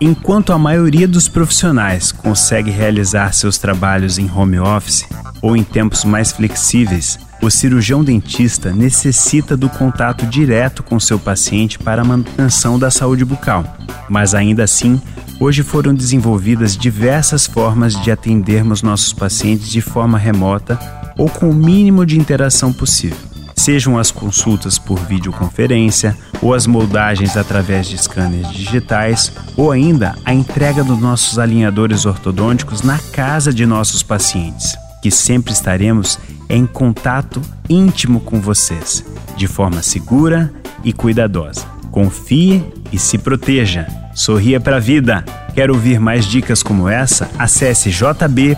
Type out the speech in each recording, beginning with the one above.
Enquanto a maioria dos profissionais consegue realizar seus trabalhos em home office ou em tempos mais flexíveis, o cirurgião dentista necessita do contato direto com seu paciente para a manutenção da saúde bucal. Mas ainda assim, hoje foram desenvolvidas diversas formas de atendermos nossos pacientes de forma remota ou com o mínimo de interação possível sejam as consultas por videoconferência, ou as moldagens através de scanners digitais, ou ainda a entrega dos nossos alinhadores ortodônticos na casa de nossos pacientes, que sempre estaremos em contato íntimo com vocês, de forma segura e cuidadosa. Confie e se proteja. Sorria para a vida. Quer ouvir mais dicas como essa? Acesse jb.fm.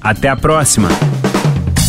Até a próxima!